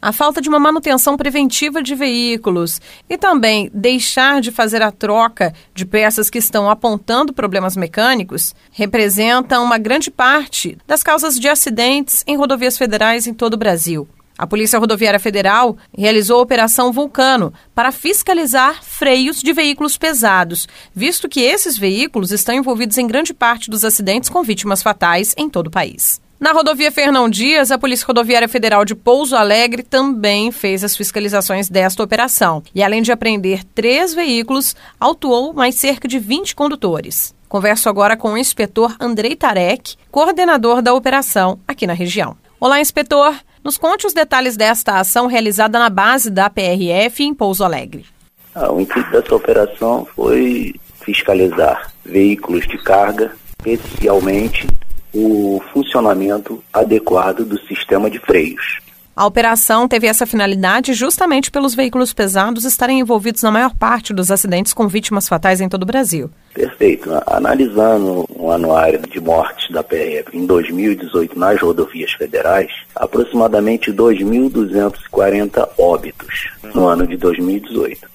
A falta de uma manutenção preventiva de veículos e também deixar de fazer a troca de peças que estão apontando problemas mecânicos representam uma grande parte das causas de acidentes em rodovias federais em todo o Brasil. A Polícia Rodoviária Federal realizou a Operação Vulcano para fiscalizar freios de veículos pesados, visto que esses veículos estão envolvidos em grande parte dos acidentes com vítimas fatais em todo o país. Na rodovia Fernão Dias, a Polícia Rodoviária Federal de Pouso Alegre também fez as fiscalizações desta operação. E além de apreender três veículos, autuou mais cerca de 20 condutores. Converso agora com o inspetor Andrei Tarek, coordenador da operação aqui na região. Olá, inspetor. Nos conte os detalhes desta ação realizada na base da PRF em Pouso Alegre. Ah, o intuito dessa operação foi fiscalizar veículos de carga, especialmente o funcionamento adequado do sistema de freios. A operação teve essa finalidade justamente pelos veículos pesados estarem envolvidos na maior parte dos acidentes com vítimas fatais em todo o Brasil. Perfeito. Analisando o anuário de mortes da PRF em 2018 nas rodovias federais, aproximadamente 2.240 óbitos no ano de 2018.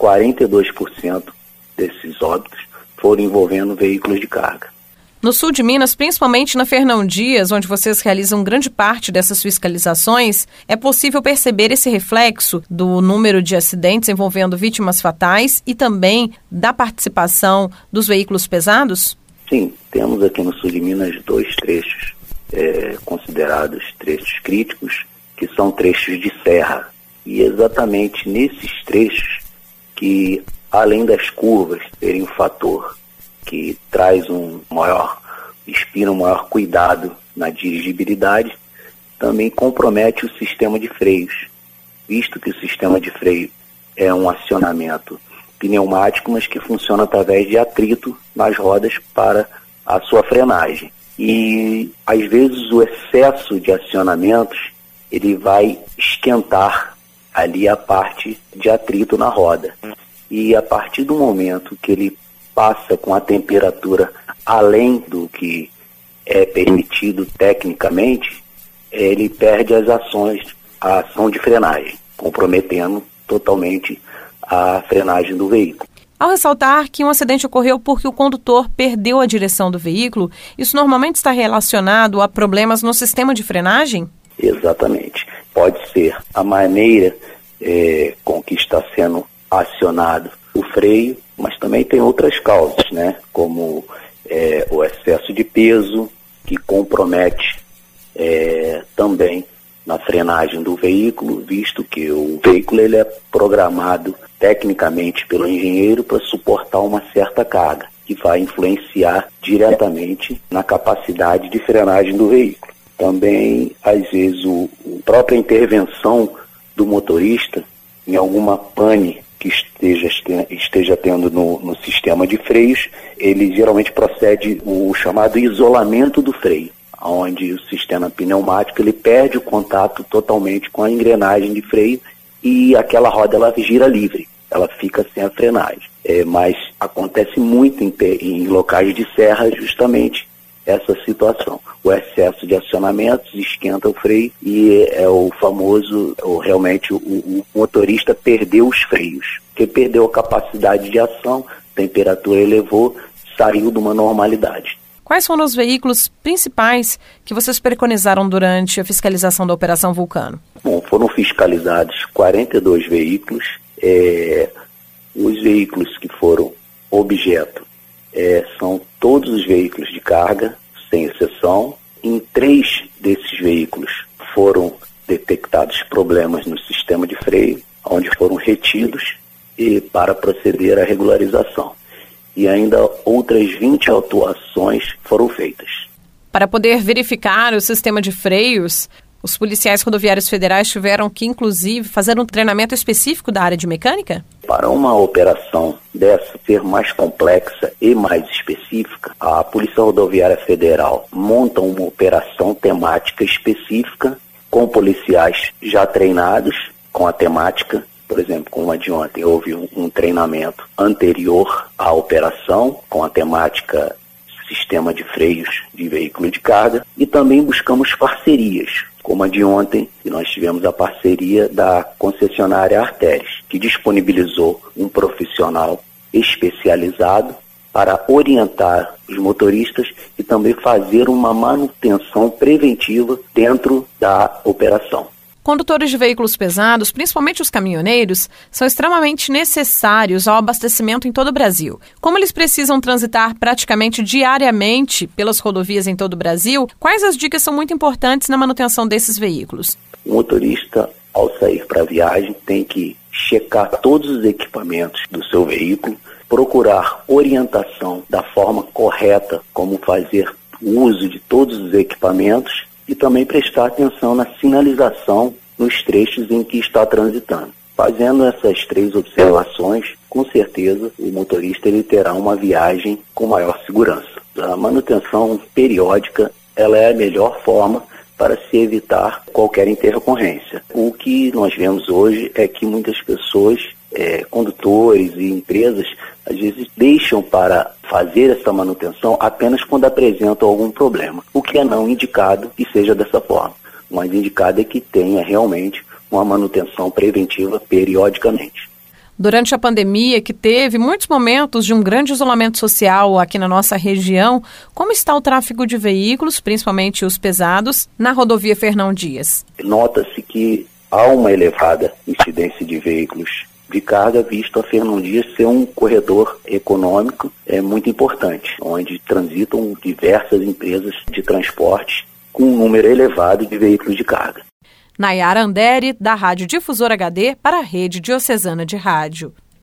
42% desses óbitos foram envolvendo veículos de carga. No sul de Minas, principalmente na Fernão Dias, onde vocês realizam grande parte dessas fiscalizações, é possível perceber esse reflexo do número de acidentes envolvendo vítimas fatais e também da participação dos veículos pesados? Sim, temos aqui no sul de Minas dois trechos é, considerados trechos críticos, que são trechos de serra. E exatamente nesses trechos que, além das curvas terem um fator que traz um maior, inspira um maior cuidado na dirigibilidade, também compromete o sistema de freios, visto que o sistema de freio é um acionamento pneumático, mas que funciona através de atrito nas rodas para a sua frenagem. E às vezes o excesso de acionamentos ele vai esquentar ali a parte de atrito na roda. E a partir do momento que ele passa com a temperatura além do que é permitido tecnicamente, ele perde as ações, a ação de frenagem, comprometendo totalmente a frenagem do veículo. Ao ressaltar que um acidente ocorreu porque o condutor perdeu a direção do veículo, isso normalmente está relacionado a problemas no sistema de frenagem? Exatamente. Pode ser a maneira é, com que está sendo acionado o freio mas também tem outras causas, né? Como é, o excesso de peso, que compromete é, também na frenagem do veículo, visto que o veículo ele é programado tecnicamente pelo engenheiro para suportar uma certa carga, que vai influenciar diretamente na capacidade de frenagem do veículo. Também, às vezes, o, a própria intervenção do motorista em alguma pane que esteja, esteja tendo no, no sistema de freios, ele geralmente procede o chamado isolamento do freio, onde o sistema pneumático ele perde o contato totalmente com a engrenagem de freio e aquela roda ela gira livre, ela fica sem a frenagem. É, mas acontece muito em, em locais de serra justamente essa situação. O excesso de acionamentos esquenta o freio e é o famoso, ou realmente o, o motorista perdeu os freios, porque perdeu a capacidade de ação, temperatura elevou, saiu de uma normalidade. Quais foram os veículos principais que vocês preconizaram durante a fiscalização da Operação Vulcano? Bom, foram fiscalizados 42 veículos. É, os veículos que foram objeto é, são todos os veículos de carga, sem exceção. Em três desses veículos foram detectados problemas no sistema de freio, onde foram retidos e para proceder à regularização. E ainda outras 20 autuações foram feitas. Para poder verificar o sistema de freios, os policiais rodoviários federais tiveram que, inclusive, fazer um treinamento específico da área de mecânica? Para uma operação dessa ser mais complexa e mais específica, a Polícia Rodoviária Federal monta uma operação temática específica com policiais já treinados com a temática. Por exemplo, como a de ontem, houve um, treinamento anterior à operação com a temática sistema de freios de veículo de carga e também buscamos parcerias como a de ontem, que nós tivemos a parceria da concessionária Artéries, que disponibilizou um profissional especializado para orientar os motoristas e também fazer uma manutenção preventiva dentro da operação. Condutores de veículos pesados, principalmente os caminhoneiros, são extremamente necessários ao abastecimento em todo o Brasil. Como eles precisam transitar praticamente diariamente pelas rodovias em todo o Brasil, quais as dicas são muito importantes na manutenção desses veículos? O motorista, ao sair para a viagem, tem que checar todos os equipamentos do seu veículo, procurar orientação da forma correta, como fazer uso de todos os equipamentos e também prestar atenção na sinalização nos trechos em que está transitando. Fazendo essas três observações, com certeza o motorista ele terá uma viagem com maior segurança. A manutenção periódica ela é a melhor forma para se evitar qualquer intercorrência. O que nós vemos hoje é que muitas pessoas, é, condutores e empresas, às vezes deixam para fazer essa manutenção apenas quando apresentam algum problema, o que é não indicado que seja dessa forma. O mais indicado é que tenha realmente uma manutenção preventiva periodicamente. Durante a pandemia, que teve muitos momentos de um grande isolamento social aqui na nossa região, como está o tráfego de veículos, principalmente os pesados, na rodovia Fernão Dias? Nota-se que há uma elevada incidência de veículos de carga, visto a Fernão Dias ser um corredor econômico é muito importante, onde transitam diversas empresas de transporte com um número elevado de veículos de carga. Nayara Andere, da Rádio Difusor HD, para a Rede Diocesana de Rádio.